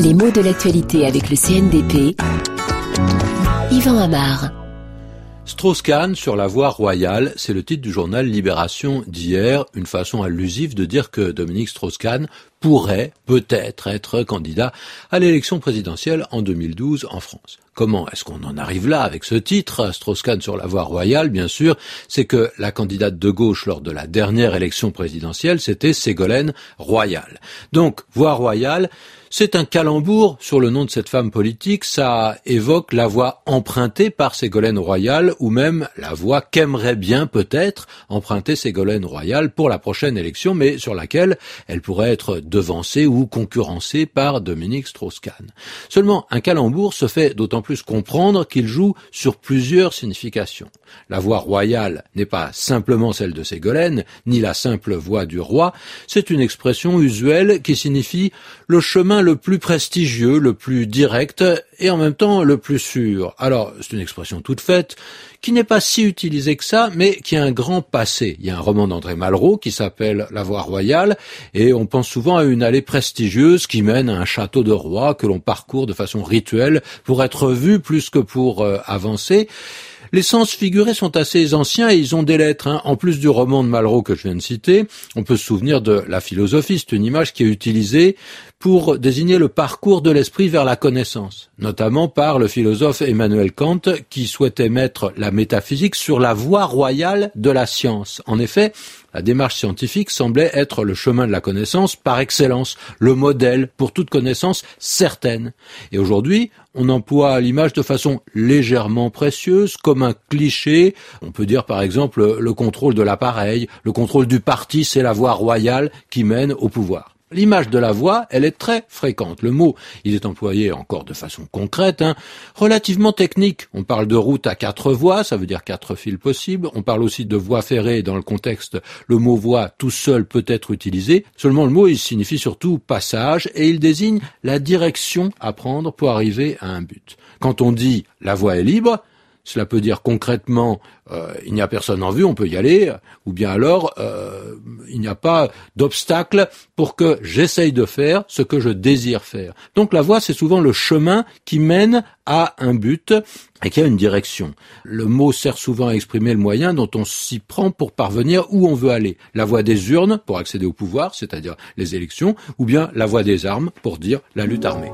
Les mots de l'actualité avec le CNDP. Yvan Amar. Strauss-Kahn sur la voie royale, c'est le titre du journal Libération d'hier, une façon allusive de dire que Dominique Strauss-Kahn pourrait peut-être être candidat à l'élection présidentielle en 2012 en France. Comment est-ce qu'on en arrive là avec ce titre Strauss-Kahn sur la voie royale, bien sûr, c'est que la candidate de gauche lors de la dernière élection présidentielle, c'était Ségolène Royal. Donc, voie royale, c'est un calembour sur le nom de cette femme politique, ça évoque la voie empruntée par Ségolène Royal ou même la voie qu'aimerait bien peut-être emprunter Ségolène Royal pour la prochaine élection, mais sur laquelle elle pourrait être devancée ou concurrencée par Dominique Strauss-Kahn. Seulement, un calembour se fait d'autant plus comprendre qu'il joue sur plusieurs significations. La voie royale n'est pas simplement celle de Ségolène, ni la simple voie du roi, c'est une expression usuelle qui signifie le chemin le plus prestigieux, le plus direct et en même temps le plus sûr. Alors, c'est une expression toute faite qui n'est pas si utilisée que ça, mais qui a un grand passé. Il y a un roman d'André Malraux qui s'appelle La Voie Royale et on pense souvent à une allée prestigieuse qui mène à un château de roi que l'on parcourt de façon rituelle pour être vu plus que pour euh, avancer. Les sens figurés sont assez anciens et ils ont des lettres. Hein. En plus du roman de Malraux que je viens de citer, on peut se souvenir de la philosophie. C'est une image qui est utilisée pour désigner le parcours de l'esprit vers la connaissance, notamment par le philosophe Emmanuel Kant qui souhaitait mettre la métaphysique sur la voie royale de la science. En effet, la démarche scientifique semblait être le chemin de la connaissance par excellence, le modèle pour toute connaissance certaine. Et aujourd'hui, on emploie l'image de façon légèrement précieuse, comme un cliché. On peut dire par exemple le contrôle de l'appareil, le contrôle du parti, c'est la voie royale qui mène au pouvoir. L'image de la voix, elle est très fréquente. Le mot, il est employé encore de façon concrète, hein, relativement technique. On parle de route à quatre voies, ça veut dire quatre fils possibles. On parle aussi de voie ferrée. Dans le contexte, le mot voie tout seul peut être utilisé. Seulement, le mot, signifie surtout passage et il désigne la direction à prendre pour arriver à un but. Quand on dit la voie est libre, cela peut dire concrètement, euh, il n'y a personne en vue, on peut y aller, ou bien alors, euh, il n'y a pas d'obstacle pour que j'essaye de faire ce que je désire faire. Donc la voie, c'est souvent le chemin qui mène à un but et qui a une direction. Le mot sert souvent à exprimer le moyen dont on s'y prend pour parvenir où on veut aller. La voie des urnes pour accéder au pouvoir, c'est-à-dire les élections, ou bien la voie des armes pour dire la lutte armée.